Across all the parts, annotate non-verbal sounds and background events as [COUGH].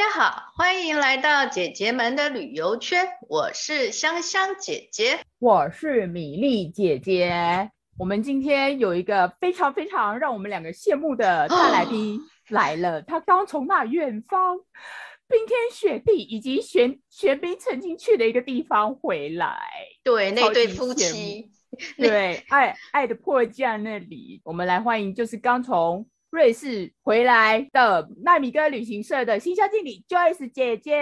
家好，欢迎来到姐姐们的旅游圈。我是香香姐姐，我是米粒姐姐。我们今天有一个非常非常让我们两个羡慕的大来宾来了，哦、他刚从那远方冰天雪地以及玄玄彬曾经去的一个地方回来。对，那对夫妻，对，爱爱的迫降那里，我们来欢迎，就是刚从。瑞士回来的纳米哥旅行社的新销经理 Joyce 姐姐，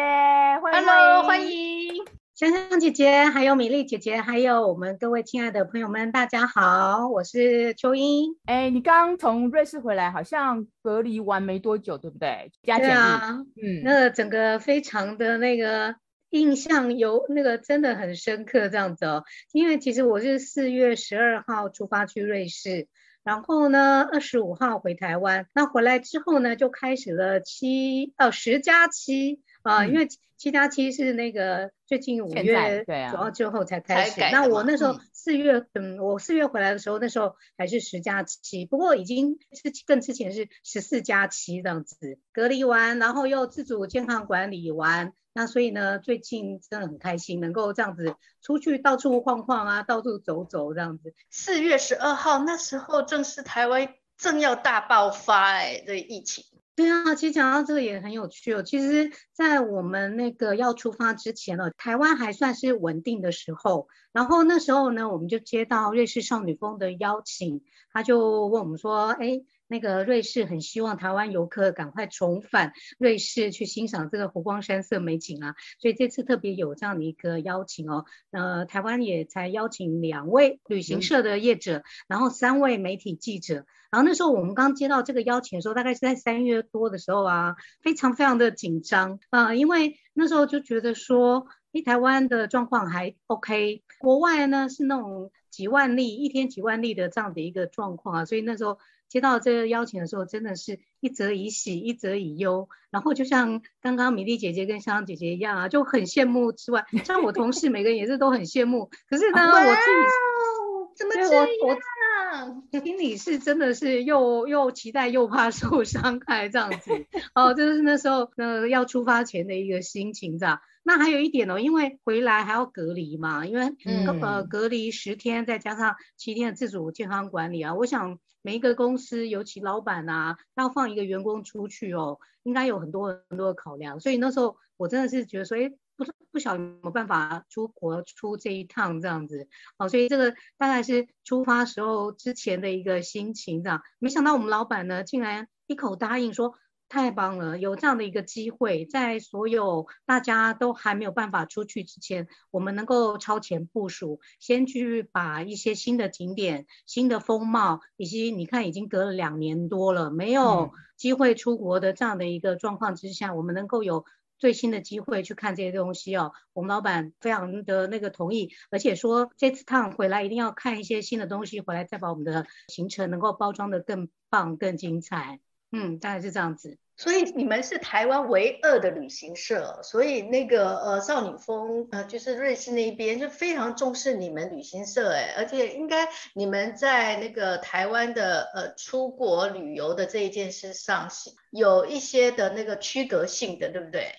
欢迎，Hello，欢迎香香姐姐，还有米粒姐姐，还有我们各位亲爱的朋友们，大家好，我是秋英。哎，你刚从瑞士回来，好像隔离完没多久，对不对？加对啊，嗯，那个整个非常的那个印象有那个真的很深刻这样子哦，因为其实我是四月十二号出发去瑞士。然后呢，二十五号回台湾，那回来之后呢，就开始了七呃十加七啊，因为七加七是那个最近五月九号之后才开始。那我那时候四月，嗯，我四月回来的时候，那时候还是十加七，不过已经是更之前是十四加七这样子，隔离完，然后又自主健康管理完。那所以呢，最近真的很开心，能够这样子出去到处晃晃啊，到处走走这样子。四月十二号那时候正是台湾正要大爆发哎，这疫情。对啊，其实讲到这个也很有趣哦。其实，在我们那个要出发之前呢，台湾还算是稳定的时候。然后那时候呢，我们就接到瑞士少女峰的邀请，他就问我们说，哎。那个瑞士很希望台湾游客赶快重返瑞士去欣赏这个湖光山色美景啊，所以这次特别有这样的一个邀请哦。呃，台湾也才邀请两位旅行社的业者，然后三位媒体记者。然后那时候我们刚接到这个邀请的时候，大概是在三月多的时候啊，非常非常的紧张啊，因为那时候就觉得说，诶，台湾的状况还 OK，国外呢是那种几万例一天几万例的这样的一个状况啊，所以那时候。接到这个邀请的时候，真的是一则以喜，一则以忧。然后就像刚刚米粒姐姐跟香香姐姐一样啊，就很羡慕之外，像我同事每个人也是都很羡慕。可是呢，我自己 [LAUGHS] 怎么这样？心里是真的是又又期待又怕受伤害这样子。[LAUGHS] 哦，这是那时候呃要出发前的一个心情，这样。那还有一点哦，因为回来还要隔离嘛，因为、嗯、呃隔离十天，再加上七天的自主健康管理啊，我想每一个公司，尤其老板啊，要放一个员工出去哦，应该有很多很多的考量。所以那时候我真的是觉得说，哎，不不晓得有没有办法出国出这一趟这样子，哦，所以这个大概是出发时候之前的一个心情这样。没想到我们老板呢，竟然一口答应说。太棒了，有这样的一个机会，在所有大家都还没有办法出去之前，我们能够超前部署，先去把一些新的景点、新的风貌，以及你看已经隔了两年多了，没有机会出国的这样的一个状况之下，嗯、我们能够有最新的机会去看这些东西哦。我们老板非常的那个同意，而且说这次趟回来一定要看一些新的东西，回来再把我们的行程能够包装得更棒、更精彩。嗯，大概是这样子。所以你们是台湾唯二的旅行社，所以那个呃少女峰呃就是瑞士那边就非常重视你们旅行社哎，而且应该你们在那个台湾的呃出国旅游的这一件事上有一些的那个区隔性的，对不对？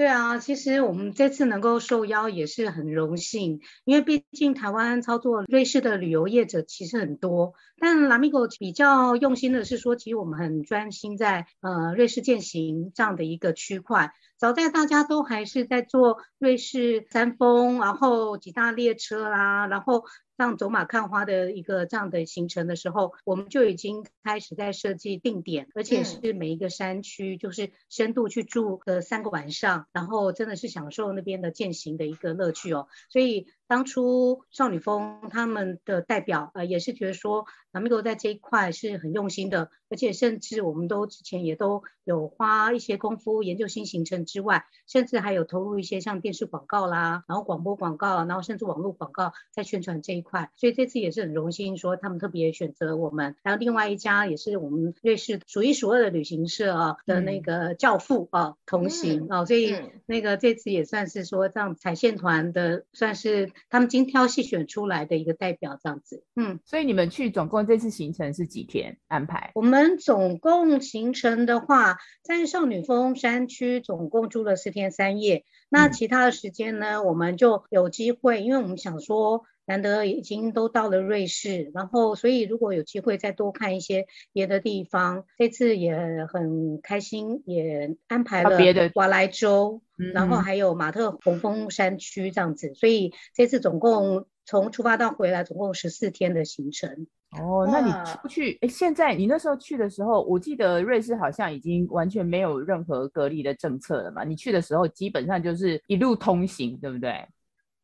对啊，其实我们这次能够受邀也是很荣幸，因为毕竟台湾操作瑞士的旅游业者其实很多，但 Lamigo 比较用心的是说，其实我们很专心在呃瑞士践行这样的一个区块。早在大家都还是在做瑞士山峰，然后几大列车啦，然后让走马看花的一个这样的行程的时候，我们就已经开始在设计定点，而且是每一个山区就是深度去住个三个晚上，然后真的是享受那边的践行的一个乐趣哦。所以当初少女峰他们的代表呃也是觉得说，Lamigo 在这一块是很用心的，而且甚至我们都之前也都有花一些功夫研究新行程。之外，甚至还有投入一些像电视广告啦，然后广播广告，然后甚至网络广告在宣传这一块。所以这次也是很荣幸，说他们特别选择我们。然后另外一家也是我们瑞士数一数二的旅行社啊的那个教父啊同行啊，所以那个这次也算是说这样踩线团的，算是他们精挑细选出来的一个代表这样子。嗯，所以你们去总共共这次行程是几天安排？我们总共行程的话，在少女峰山区总共住了四天三夜。那其他的时间呢，我们就有机会，因为我们想说。难得已经都到了瑞士，然后所以如果有机会再多看一些别的地方，这次也很开心，也安排了别的瓦莱州，然后还有马特洪峰山区这样子，所以这次总共从出发到回来总共十四天的行程。哦，那你出去，哎，现在你那时候去的时候，我记得瑞士好像已经完全没有任何隔离的政策了嘛？你去的时候基本上就是一路通行，对不对？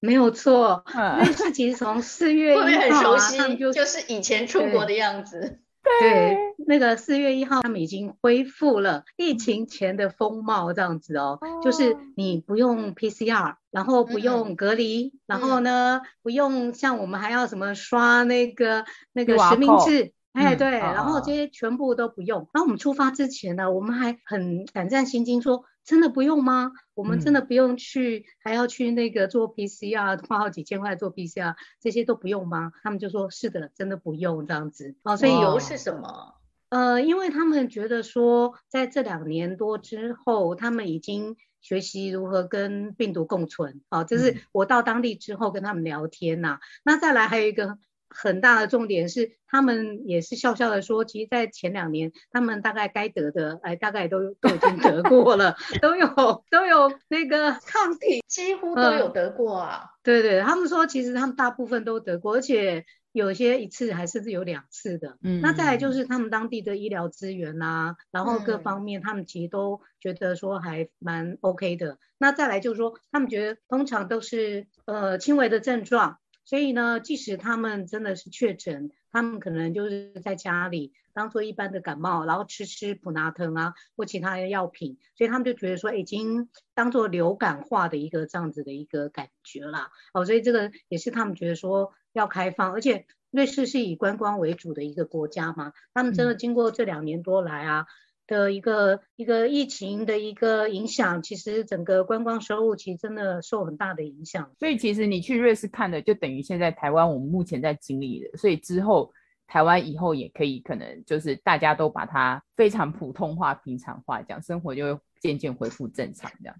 没有错，瑞士其实从四月一号、啊、会不会很熟悉？就，就是以前出国的样子。对，对那个四月一号，他们已经恢复了疫情前的风貌，这样子哦，哦就是你不用 PCR，然后不用隔离，嗯、然后呢，嗯、不用像我们还要什么刷那个那个实名制。哎，对，嗯、然后这些全部都不用。然后我们出发之前呢，我们还很胆战心惊，说真的不用吗？我们真的不用去，嗯、还要去那个做 PCR，花好几千块做 PCR，这些都不用吗？他们就说是的，真的不用这样子。哦，所以由是什么？呃，因为他们觉得说，在这两年多之后，他们已经学习如何跟病毒共存。哦，这是我到当地之后跟他们聊天呐、啊。嗯、那再来还有一个。很大的重点是，他们也是笑笑的说，其实，在前两年，他们大概该得的，哎，大概都都已经得过了，[LAUGHS] 都有都有那个抗体，几乎都有得过啊。嗯、对对，他们说，其实他们大部分都得过，而且有些一次还甚至有两次的。嗯，那再来就是他们当地的医疗资源啊，然后各方面，他们其实都觉得说还蛮 OK 的。嗯、那再来就是说，他们觉得通常都是呃轻微的症状。所以呢，即使他们真的是确诊，他们可能就是在家里当做一般的感冒，然后吃吃普拿疼啊或其他的药品，所以他们就觉得说已经当做流感化的一个这样子的一个感觉啦。哦，所以这个也是他们觉得说要开放，而且瑞士是以观光为主的一个国家嘛，他们真的经过这两年多来啊。嗯的一个一个疫情的一个影响，其实整个观光收入其实真的受很大的影响。所以其实你去瑞士看的，就等于现在台湾我们目前在经历的。所以之后台湾以后也可以可能就是大家都把它非常普通话、平常话讲，生活就会渐渐恢复正常这样。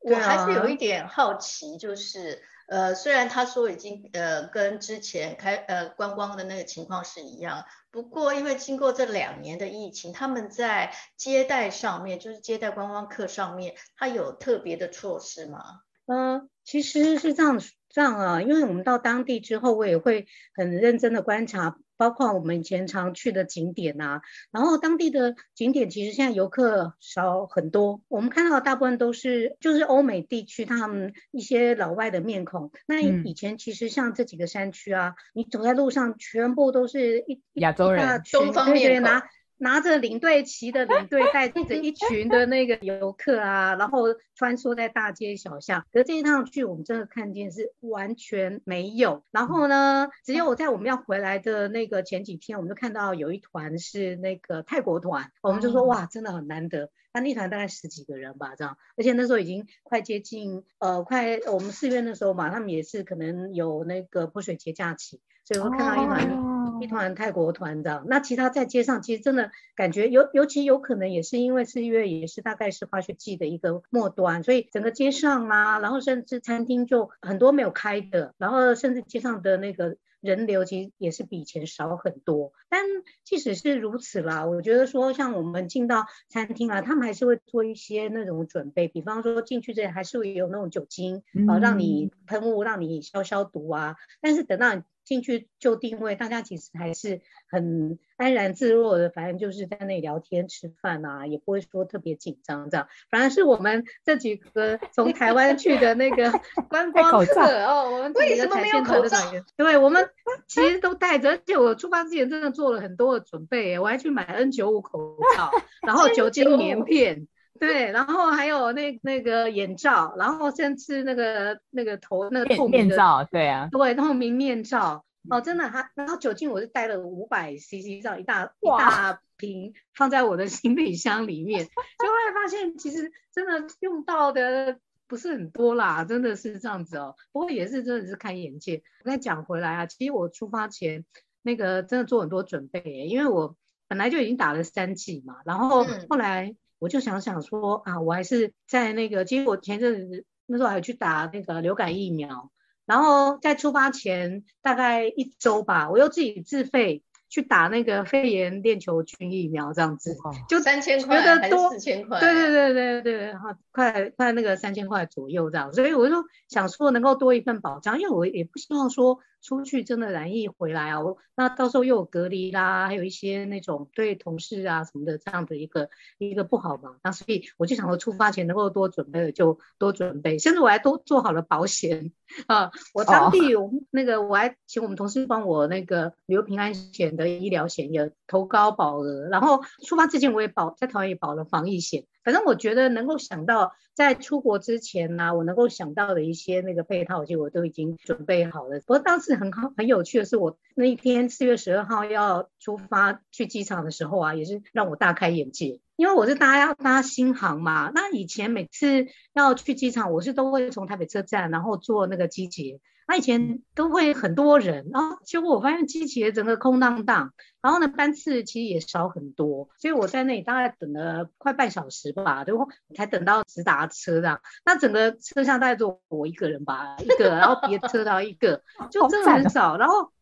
我还是有一点好奇，就是。呃，虽然他说已经呃跟之前开呃观光的那个情况是一样，不过因为经过这两年的疫情，他们在接待上面，就是接待观光客上面，他有特别的措施吗？嗯、其实是这样这样啊，因为我们到当地之后，我也会很认真的观察。包括我们以前常去的景点啊，然后当地的景点其实现在游客少很多，我们看到的大部分都是就是欧美地区他们一些老外的面孔。那以前其实像这几个山区啊，嗯、你走在路上全部都是一亚洲人，东方面孔。拿着领队旗的领队带着一群的那个游客啊，然后穿梭在大街小巷。可是这一趟去，我们真的看见是完全没有。然后呢，只有我在我们要回来的那个前几天，我们就看到有一团是那个泰国团，我们就说哇，真的很难得。那那团大概十几个人吧，这样。而且那时候已经快接近呃，快我们四月的时候嘛，他们也是可能有那个泼水节假期，所以我看到一团。一团泰国团的，那其他在街上，其实真的感觉尤尤其有可能也是因为四月也是大概是滑雪季的一个末端，所以整个街上啊，然后甚至餐厅就很多没有开的，然后甚至街上的那个人流其实也是比以前少很多。但即使是如此啦，我觉得说像我们进到餐厅啊，他们还是会做一些那种准备，比方说进去之前还是会有那种酒精啊，让你喷雾，让你消消毒啊。但是等到你进去就定位，大家其实还是很安然自若的，反正就是在那里聊天吃饭啊，也不会说特别紧张这样。反而是我们这几个从台湾去的那个 [LAUGHS] 观光客哦，我们几个彩线团的团员，对，我们其实都戴着，而且我出发之前真的做了很多的准备，我还去买 N 九五口罩，然后 [LAUGHS] 酒精棉片。对，然后还有那那个眼罩，然后甚至那个那个头那个透明面罩，对啊，对，透明面罩，哦，真的，他然后酒精我是带了五百 CC 这样一大一大瓶放在我的行李箱里面，[LAUGHS] 就会发现其实真的用到的不是很多啦，真的是这样子哦。不过也是真的是开眼界。我再讲回来啊，其实我出发前。那个真的做很多准备，因为我本来就已经打了三剂嘛，然后后来我就想想说啊，我还是在那个，其实我前阵子那时候还去打那个流感疫苗，然后在出发前大概一周吧，我又自己自费。去打那个肺炎链球菌疫苗，这样子就三千块还是四千块？对对对对对，哈，快快那个三千块左右这样，所以我就想说能够多一份保障，因为我也不希望说。出去真的染疫回来啊，我那到时候又有隔离啦，还有一些那种对同事啊什么的这样的一个一个不好嘛。那所以我就想说出发前能够多准备的就多准备，甚至我还都做好了保险啊。我当地我们那个我还请我们同事帮我那个留平安险的医疗险也投高保额，然后出发之前我也保在台湾也保了防疫险。反正我觉得能够想到在出国之前呢、我能够想到的一些那个配套，其实我都已经准备好了。不过当时很好很有趣的是，我那一天四月十二号要出发去机场的时候啊，也是让我大开眼界，因为我是搭要搭新航嘛。那以前每次要去机场，我是都会从台北车站，然后坐那个机捷。他以前都会很多人，然后结果我发现机捷整个空荡荡，然后呢班次其实也少很多，所以我在那里大概等了快半小时吧，最后才等到直达车这样。那整个车厢大概就我一个人吧，一个，然后别的车到一个，就真的很少。然后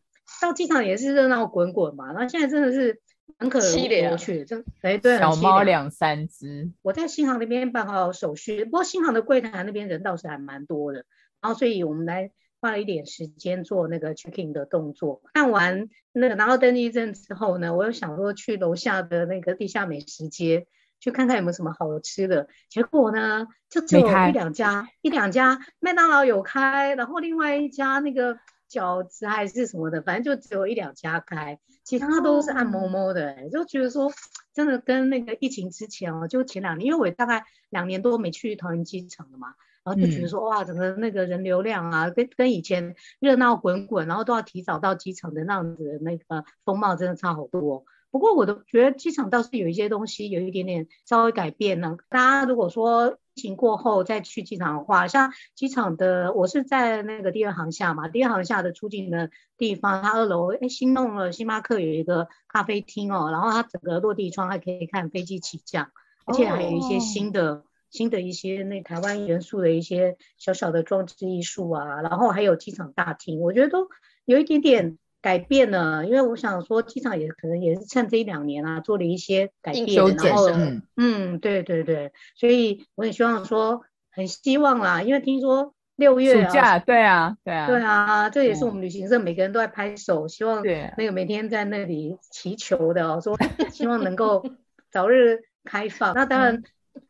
到机场也是热闹滚滚嘛，然后现在真的是很可怜，去真哎对，小猫两三只。我在新航那边办好手续，不过新航的柜台那边人倒是还蛮多的，然后所以我们来。花了一点时间做那个 checking 的动作，看完那个然后登记证之后呢，我又想说去楼下的那个地下美食街去看看有没有什么好吃的，结果呢就只有一两家，一两家麦当劳有开，然后另外一家那个饺子还是什么的，反正就只有一两家开，其他都是暗摸摸的，欸，就觉得说真的跟那个疫情之前哦，就前两年，因为我大概两年多没去桃园机场了嘛。然后就觉得说哇，整个那个人流量啊，跟跟以前热闹滚滚，然后都要提早到机场的那样子的那个风貌真的差好多。不过我都觉得机场倒是有一些东西有一点点稍微改变呢。大家如果说疫情过后再去机场的话，像机场的，我是在那个第二航厦嘛，第二航厦的出境的地方，它二楼哎新弄了，星巴克有一个咖啡厅哦，然后它整个落地窗还可以看飞机起降，而且还有一些新的。Oh. 新的一些那台湾元素的一些小小的装置艺术啊，然后还有机场大厅，我觉得都有一点点改变了。因为我想说，机场也可能也是趁这一两年啊，做了一些改变，然后嗯，对对对，所以我也希望说，很希望啦，因为听说六月暑假，对啊，对啊，对啊，这也是我们旅行社每个人都在拍手，希望那个每天在那里祈求的哦，说希望能够早日开放。那当然。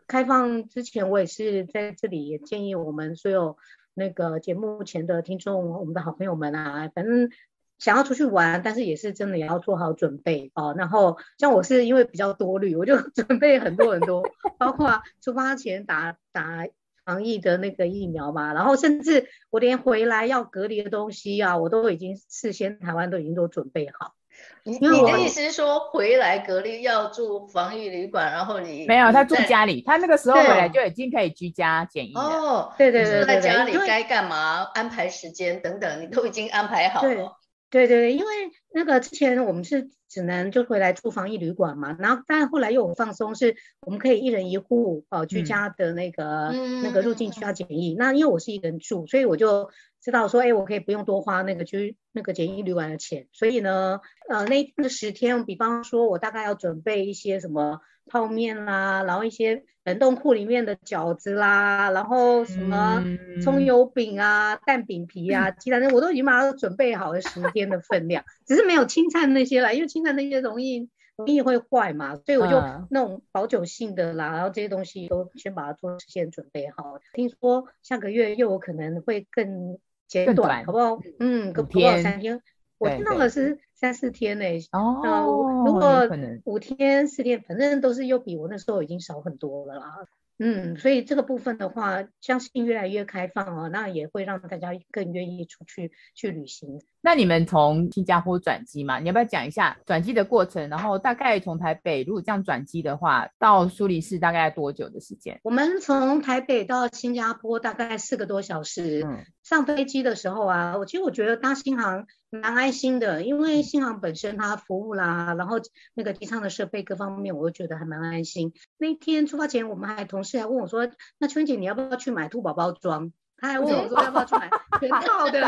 开放之前，我也是在这里也建议我们所有那个节目前的听众，我们的好朋友们啊，反正想要出去玩，但是也是真的也要做好准备哦。然后像我是因为比较多虑，我就准备很多很多，包括出发前打打防疫的那个疫苗嘛，然后甚至我连回来要隔离的东西啊，我都已经事先台湾都已经都准备好。你你的意思是说，回来隔离要住防疫旅馆，然后你没有他住家里，他那个时候回来就已经可以居家检疫了。哦，对对对，在家里该干嘛，安排时间等等，你都已经安排好了。对对对，因为那个之前我们是只能就回来住防疫旅馆嘛，然后但后来又有放松，是我们可以一人一户哦居家的那个、嗯、那个入境需要检疫。嗯、那因为我是一个人住，所以我就知道说，哎，我可以不用多花那个居那个检疫旅馆的钱。所以呢，呃，那那十天，比方说我大概要准备一些什么。泡面啦，然后一些冷冻库里面的饺子啦，然后什么葱油饼啊、嗯、蛋饼皮啊、[LAUGHS] 鸡蛋，我都已经把它准备好了十天的分量，只是没有青菜那些啦，因为青菜那些容易容易会坏嘛，所以我就那种保久性的啦，然后这些东西都先把它做先准备好。听说下个月又有可能会更简短，好不好？嗯，不到三天。我听到的是三四天呢、欸，哦、呃，如果五天四天，反正都是又比我那时候已经少很多了啦。嗯，所以这个部分的话，相信越来越开放哦，那也会让大家更愿意出去去旅行。那你们从新加坡转机嘛？你要不要讲一下转机的过程？然后大概从台北如果这样转机的话，到苏黎世大概多久的时间？我们从台北到新加坡大概四个多小时。嗯，上飞机的时候啊，我其实我觉得搭新航蛮安心的，因为新航本身它服务啦，然后那个机舱的设备各方面，我都觉得还蛮安心。那天出发前，我们还同事还问我说：“那春姐你要不要去买兔宝宝装？”他还问我说：“要不要去买 [LAUGHS] 全套的？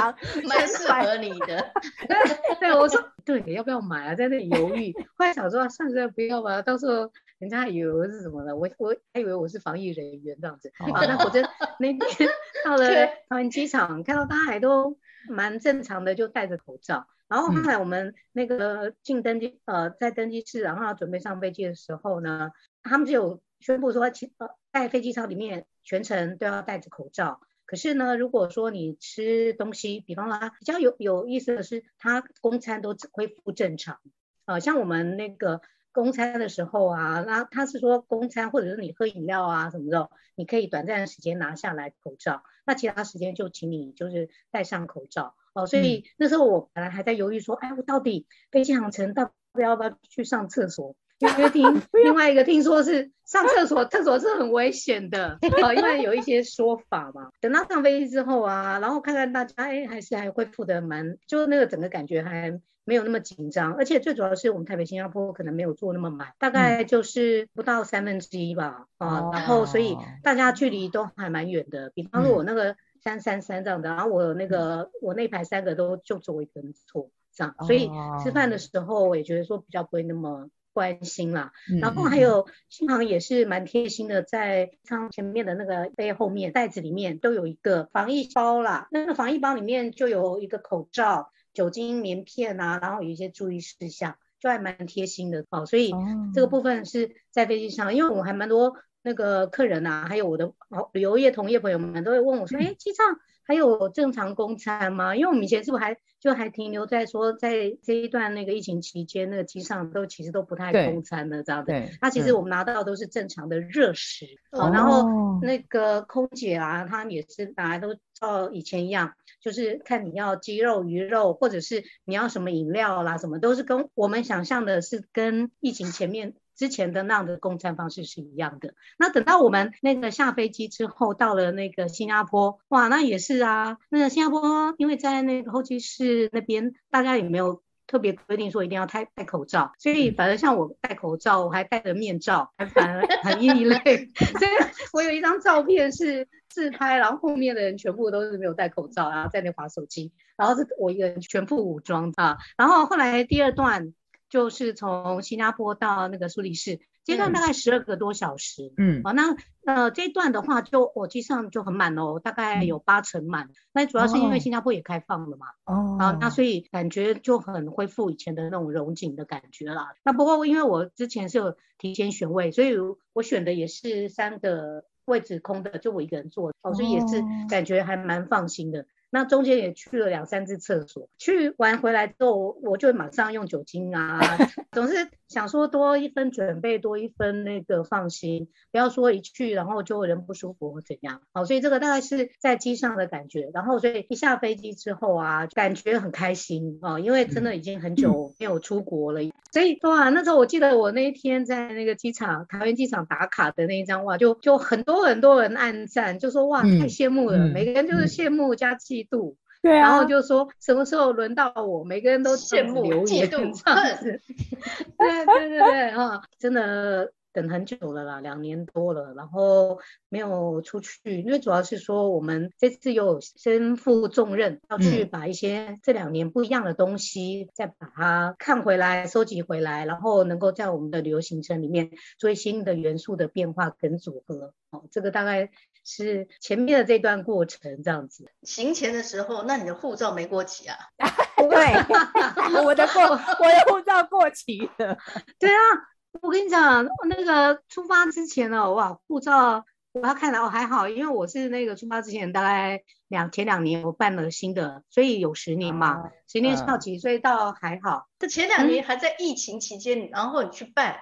蛮适合你的。[LAUGHS] 对”对，我说：“对，要不要买啊？”在那里犹豫，后来想说：“算了，不要吧，到时候人家还以为我是什么呢，我我还以为我是防疫人员这样子。”好，那我真 [LAUGHS] 那天到了桃园机场，看到大家还都蛮正常的，就戴着口罩。然后后来我们那个进登机呃在登机室，然后准备上飞机的时候呢，他们就有宣布说，其呃在飞机舱里面全程都要戴着口罩。可是呢，如果说你吃东西，比方说比较有有意思的是，它公餐都恢复正常，啊、呃，像我们那个公餐的时候啊，那他是说公餐或者是你喝饮料啊什么的，你可以短暂的时间拿下来口罩，那其他时间就请你就是戴上口罩哦、呃。所以那时候我本来还在犹豫说，哎，我到底飞机航程到底要不要去上厕所？因为听 [LAUGHS] 另外一个听说是上厕所，厕所是很危险的，[LAUGHS] 呃，因为有一些说法嘛。等到上飞机之后啊，然后看看大家，哎，还是还恢复的蛮，就那个整个感觉还没有那么紧张，而且最主要是我们台北新加坡可能没有坐那么满，大概就是不到三分之一吧，啊、嗯呃，然后所以大家距离都还蛮远的。比方说我那个三三三这样的，然后我那个我那排三个都就坐我一个人坐这样，所以吃饭的时候我也觉得说比较不会那么。关心啦，然后还有新航也是蛮贴心的，在舱前面的那个背后面袋子里面都有一个防疫包啦，那个防疫包里面就有一个口罩、酒精棉片啊，然后有一些注意事项，就还蛮贴心的。哦。所以这个部分是在飞机上，因为我还蛮多那个客人啊，还有我的旅游业同业朋友们都会问我说，哎，机上还有正常供餐吗？因为我们以前是不是还就还停留在说，在这一段那个疫情期间，那个机上都其实都不太供餐的这样子。那其实我们拿到的都是正常的热食，然后那个空姐啊，她也是拿来都照以前一样，就是看你要鸡肉、鱼肉，或者是你要什么饮料啦，什么都是跟我们想象的是跟疫情前面。之前的那样的供餐方式是一样的。那等到我们那个下飞机之后，到了那个新加坡，哇，那也是啊。那个新加坡，因为在那个候机室那边，大家也没有特别规定说一定要戴戴口罩，所以反正像我戴口罩，我还戴着面罩，还反而 [LAUGHS] 很异类。所以我有一张照片是自拍，然后后面的人全部都是没有戴口罩，然后在那划手机，然后是我一个人全副武装啊。然后后来第二段。就是从新加坡到那个苏黎世，这段大概十二个多小时。嗯，好，那呃这一段的话就我机上就很满哦，大概有八成满。那、嗯、主要是因为新加坡也开放了嘛。哦。啊，那所以感觉就很恢复以前的那种荣景的感觉啦。那不过因为我之前是有提前选位，所以我选的也是三个位置空的，就我一个人坐，哦，所以也是感觉还蛮放心的。那中间也去了两三次厕所，去完回来之后，我就马上用酒精啊，总是想说多一分准备，多一分那个放心，不要说一去然后就人不舒服或怎样。好，所以这个大概是在机上的感觉。然后所以一下飞机之后啊，感觉很开心啊，因为真的已经很久没有出国了。所以哇，那时候我记得我那一天在那个机场，桃园机场打卡的那一张哇，就就很多很多人按赞，就说哇太羡慕了，每个人就是羡慕加气。度，[LAUGHS] 对啊，然后就说什么时候轮到我，每个人都羡慕嫉妒这样子，对对对对啊，真的等很久了啦，两年多了，然后没有出去，因为主要是说我们这次又身负重任，要去把一些这两年不一样的东西再把它看回来、收集回来，然后能够在我们的旅游行程里面做一新的元素的变化跟组合，哦，这个大概。是前面的这段过程这样子，行前的时候，那你的护照没过期啊？[LAUGHS] 对，我的过，我的护照过期了。[LAUGHS] 对啊，我跟你讲，那个出发之前呢，哇，护照我要看了哦还好，因为我是那个出发之前大概两前两年我办了新的，所以有十年嘛，啊、十年到期，所以倒还好。这前两年还在疫情期间，嗯、然后你去办。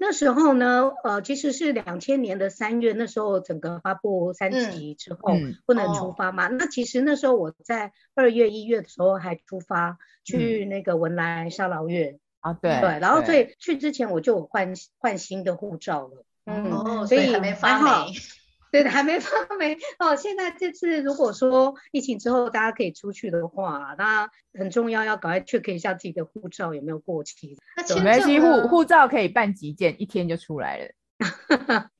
那时候呢，呃，其实是两千年的三月，那时候整个发布三级之后、嗯、不能出发嘛。嗯、那其实那时候我在二月一月的时候还出发去那个文莱沙劳越啊，对对，然后所以去之前我就换换新的护照了，嗯，哦、所以还没发霉。对的，还没发 [LAUGHS] 没哦。现在这次如果说疫情之后大家可以出去的话，那很重要要赶快 check 一下自己的护照有没有过期。那没关系，护护照可以办急件，一天就出来了。[LAUGHS]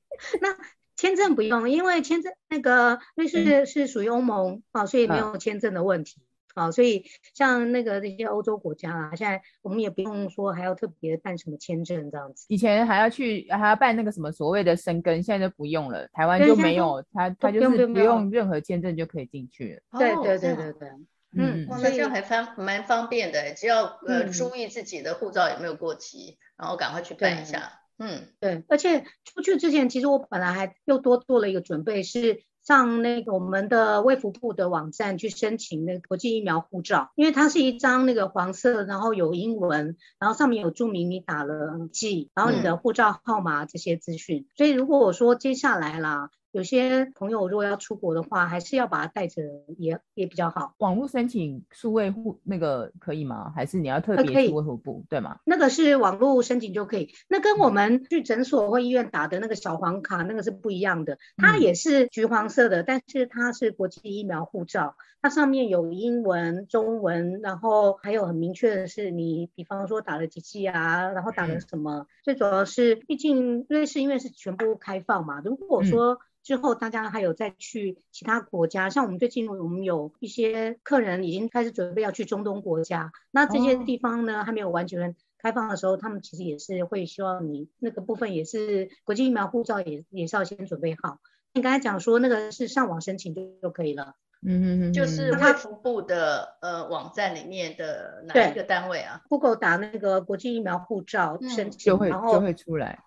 那签证不用，因为签证那个瑞士是属于欧盟啊、所以没有签证的问题。好，所以像那个这些欧洲国家啊，现在我们也不用说还要特别办什么签证这样子。以前还要去还要办那个什么所谓的申根，现在就不用了。台湾就没有，他他就是不用任何签证就可以进去了。对对对对对，嗯，那这样还方蛮方便的，只要呃注意自己的护照有没有过期，然后赶快去办一下。嗯，对，而且出去之前，其实我本来还又多做了一个准备是。上那个我们的卫福部的网站去申请那个国际疫苗护照，因为它是一张那个黄色，然后有英文，然后上面有注明你打了剂，然后你的护照号码这些资讯。嗯、所以如果我说接下来啦。有些朋友如果要出国的话，还是要把它带着也也比较好。网络申请数位护那个可以吗？还是你要特别去卫福部对吗？那个是网络申请就可以。那跟我们去诊所或医院打的那个小黄卡那个是不一样的，它也是橘黄色的，嗯、但是它是国际疫苗护照，它上面有英文、中文，然后还有很明确的是你，比方说打了几剂啊，然后打了什么。嗯、最主要是，毕竟瑞士因为是全部开放嘛，如果说、嗯之后，大家还有再去其他国家，像我们最近我们有一些客人已经开始准备要去中东国家，那这些地方呢、哦、还没有完全开放的时候，他们其实也是会希望你那个部分也是国际疫苗护照也也是要先准备好。你刚才讲说那个是上网申请就就可以了，嗯嗯嗯，就是卫福部的呃网站里面的哪一个单位啊？Google 打那个国际疫苗护照申请，就会就会出来。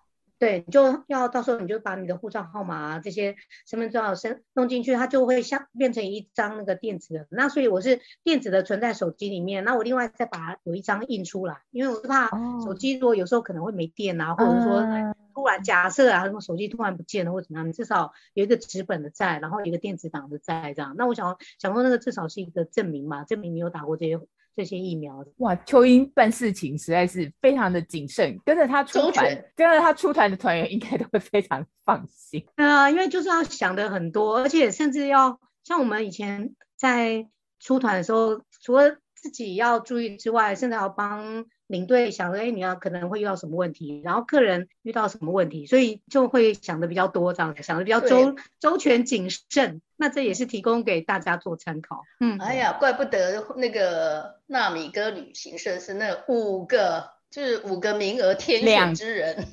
对，你就要到时候你就把你的护照号码啊这些身份证号申弄进去，它就会像变成一张那个电子的。那所以我是电子的存在手机里面，那我另外再把有一张印出来，因为我是怕手机如果有时候可能会没电啊，哦、或者说突然假设啊什么手机突然不见了或者怎么样，你至少有一个纸本的在，然后一个电子档的在这样。那我想想说那个至少是一个证明嘛，证明你有打过这些。这些疫苗哇，秋英办事情实在是非常的谨慎，跟着他出团，跟着他出团的团员应该都会非常放心。啊、呃，因为就是要想的很多，而且甚至要像我们以前在出团的时候，除了自己要注意之外，甚至要帮。领队想着，哎，你要可能会遇到什么问题，然后客人遇到什么问题，所以就会想的比较多，这样子想的比较周周全谨慎。那这也是提供给大家做参考。嗯，哎呀，怪不得那个纳米哥旅行社是那五个，就是五个名额天选之人，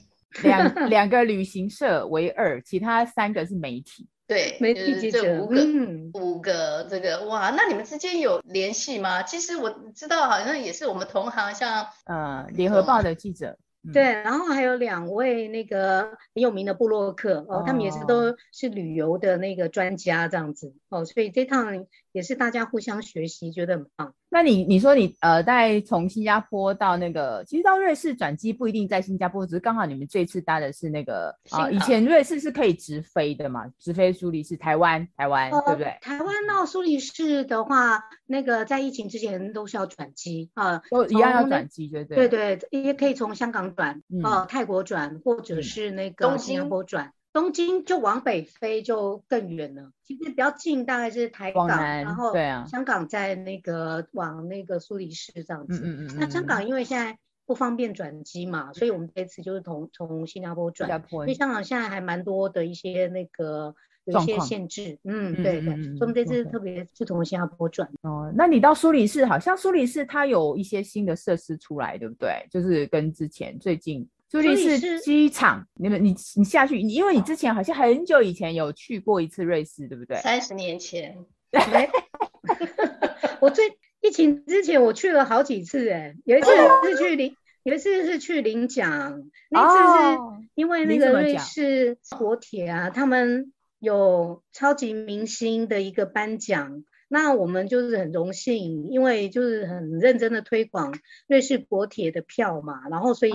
两两 [LAUGHS], 两个旅行社为二，其他三个是媒体。对，媒体记者这五个，嗯、五个这个哇，那你们之间有联系吗？其实我知道，好像也是我们同行，像呃联合报的记者，嗯、对，然后还有两位那个很有名的布洛克哦，他们也是都是旅游的那个专家这样子哦，所以这趟也是大家互相学习，觉得很棒。那你你说你呃，在从新加坡到那个，其实到瑞士转机不一定在新加坡，只是刚好你们这次搭的是那个啊，呃、以前瑞士是可以直飞的嘛，直飞苏黎世，台湾，台湾、呃、对不对？台湾到苏黎世的话，那个在疫情之前都是要转机啊，都一样要转机，对对对对，也可以从香港转，呃、嗯，泰国转，或者是那个新加坡转。东京就往北飞就更远了，其实比较近大概是台港，然后香港在那个往那个苏黎世这样子。嗯嗯，那香港因为现在不方便转机嘛，所以我们这次就是从从新加坡转，因为香港现在还蛮多的一些那个有一些限制。嗯，对对，所以我们这次特别是从新加坡转。哦，那你到苏黎世，好像苏黎世它有一些新的设施出来，对不对？就是跟之前最近。苏黎世机场，你们你你下去，因为你之前好像很久以前有去过一次瑞士，对不对？三十年前，[LAUGHS] 我最疫情之前我去了好几次，哎，有一次是去领，有一次是去领奖，那次是因为那个瑞士国铁啊，他们有超级明星的一个颁奖。那我们就是很荣幸，因为就是很认真的推广瑞士国铁的票嘛，然后所以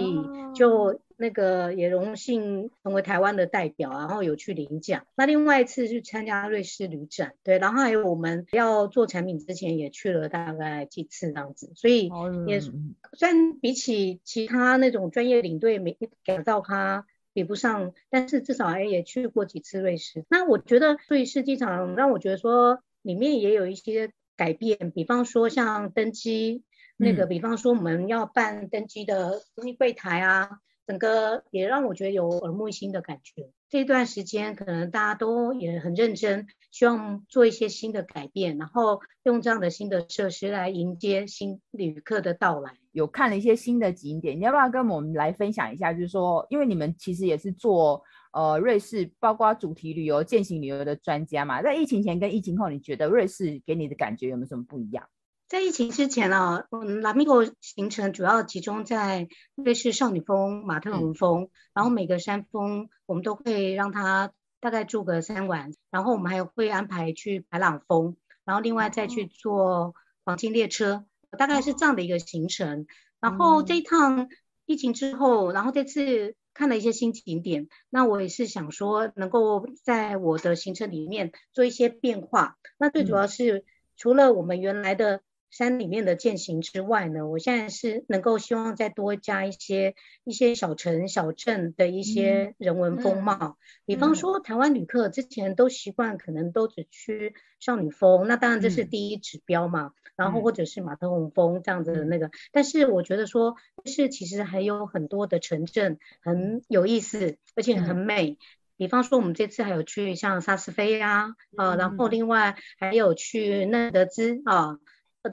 就那个也荣幸成为台湾的代表，然后有去领奖。那另外一次是参加瑞士旅展，对，然后还有我们要做产品之前也去了大概几次这样子，所以也虽然比起其他那种专业领队没改造他比不上，但是至少哎也去过几次瑞士。那我觉得瑞士机场让我觉得说里面也有一些改变，比方说像登机。那个，比方说我们要办登机的柜台啊，整个也让我觉得有耳目一新的感觉。这段时间可能大家都也很认真，希望做一些新的改变，然后用这样的新的设施来迎接新旅客的到来。有看了一些新的景点，你要不要跟我们来分享一下？就是说，因为你们其实也是做呃瑞士，包括主题旅游、健行旅游的专家嘛，在疫情前跟疫情后，你觉得瑞士给你的感觉有没有什么不一样？在疫情之前啊，嗯，拉米戈行程主要集中在瑞士少女峰、马特洪峰，然后每个山峰我们都会让他大概住个三晚，然后我们还会安排去白朗峰，然后另外再去坐黄金列车，大概是这样的一个行程。然后这一趟疫情之后，然后这次看了一些新景点，那我也是想说能够在我的行程里面做一些变化。那最主要是除了我们原来的山里面的践行之外呢，我现在是能够希望再多加一些一些小城小镇的一些人文风貌，嗯嗯、比方说台湾旅客之前都习惯可能都只去少女峰，那当然这是第一指标嘛，嗯、然后或者是马特洪峰这样子的那个，嗯、但是我觉得说是其实还有很多的城镇很有意思，而且很美，嗯、比方说我们这次还有去像萨斯菲呀，啊，然后另外还有去嫩德兹啊。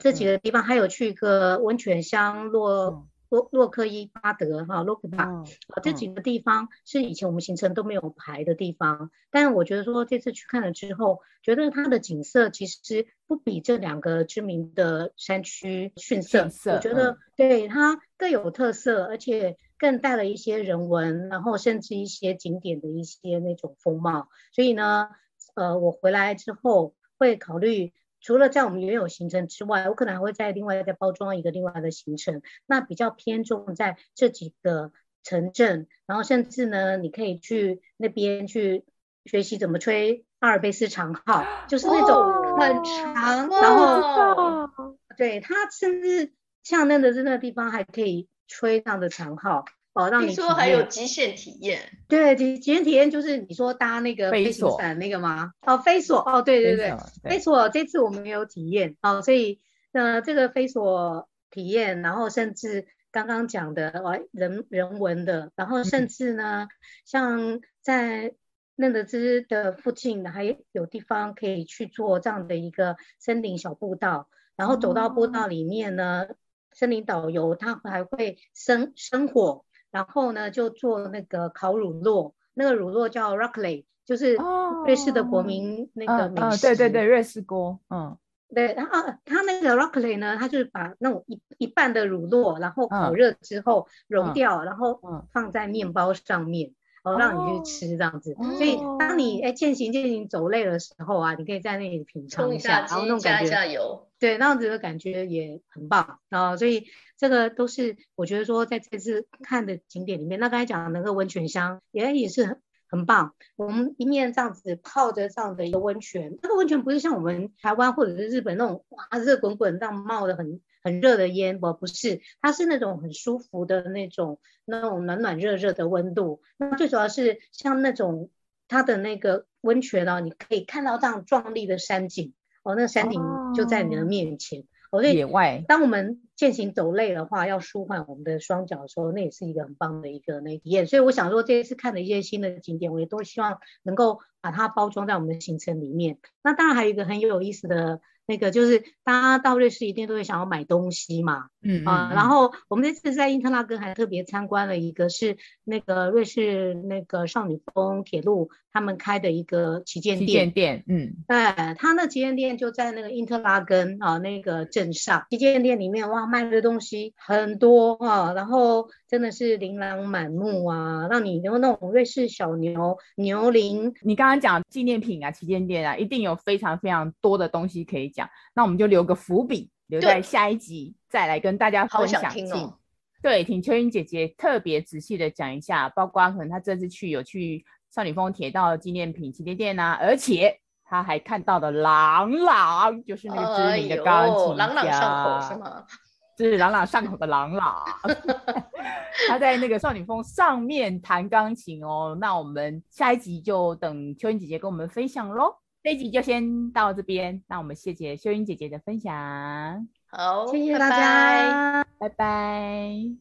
这几个地方还有去一个温泉乡洛洛洛克伊巴德哈洛克巴，啊这几个地方是以前我们行程都没有排的地方，但是我觉得说这次去看了之后，觉得它的景色其实不比这两个知名的山区逊色，我觉得对它更有特色，而且更带了一些人文，然后甚至一些景点的一些那种风貌，所以呢，呃，我回来之后会考虑。除了在我们原有行程之外，我可能还会再另外再包装一个另外的行程，那比较偏重在这几个城镇，然后甚至呢，你可以去那边去学习怎么吹阿尔卑斯长号，就是那种很长，哦、然后对它甚至像那个那个地方还可以吹这样的长号。哦，让你说还有极限体验，对，极极限体验就是你说搭那个飞索伞那个吗？哦，飞索，哦，对对对，飞索这次我们也有体验，哦，所以呃这个飞索体验，然后甚至刚刚讲的哦人人文的，然后甚至呢，嗯、像在嫩德兹的附近还有地方可以去做这样的一个森林小步道，然后走到步道里面呢，哦、森林导游他还会生生火。然后呢，就做那个烤乳酪，那个乳酪叫 raclette，就是瑞士的国民那个美食。哦哦哦、对对对，瑞士锅。嗯，对，然后它那个 raclette 呢，它就是把那种一一半的乳酪，然后烤热之后融掉，嗯、然后放在面包上面。嗯哦，让你去吃这样子，哦、所以当你哎健行健行走累的时候啊，你可以在那里品尝一下，然后那种感觉，加加油，对，那样子的感觉也很棒啊。所以这个都是我觉得说在这次看的景点里面，那刚才讲的那个温泉乡也也是很很棒。我们一面这样子泡着这样的一个温泉，那个温泉不是像我们台湾或者是日本那种哇热滚滚这样冒的很。很热的烟不不是，它是那种很舒服的那种那种暖暖热热的温度。那最主要是像那种它的那个温泉呢，你可以看到这样壮丽的山景哦，那个山顶就在你的面前。哦，野外。当我们践行走累的话，要舒缓我们的双脚的时候，那也是一个很棒的一个那体验。所以我想说，这一次看的一些新的景点，我也都希望能够把它包装在我们的行程里面。那当然还有一个很有意思的。那个就是大家到瑞士一定都会想要买东西嘛，嗯，嗯啊，然后我们这次在因特拉根还特别参观了一个是那个瑞士那个少女峰铁路他们开的一个旗舰店，旗舰店，嗯，对，他那旗舰店就在那个因特拉根啊那个镇上，旗舰店里面哇卖的东西很多啊，然后真的是琳琅满目啊，让你有那种瑞士小牛牛铃，你刚刚讲纪念品啊，旗舰店啊，一定有非常非常多的东西可以讲。那我们就留个伏笔，留在下一集再来跟大家分享。好想听哦。对，请秋英姐姐特别仔细的讲一下，包括可能她这次去有去少女峰铁道纪念品旗舰店啊，而且她还看到了郎朗，就是那个知名的钢琴家，朗朗上口是吗？是朗朗上口的朗朗，[LAUGHS] 他在那个少女峰上面弹钢琴哦。那我们下一集就等秋英姐姐跟我们分享喽。这一集就先到这边，那我们谢谢秋英姐姐的分享。好，谢谢大家，拜拜。拜拜。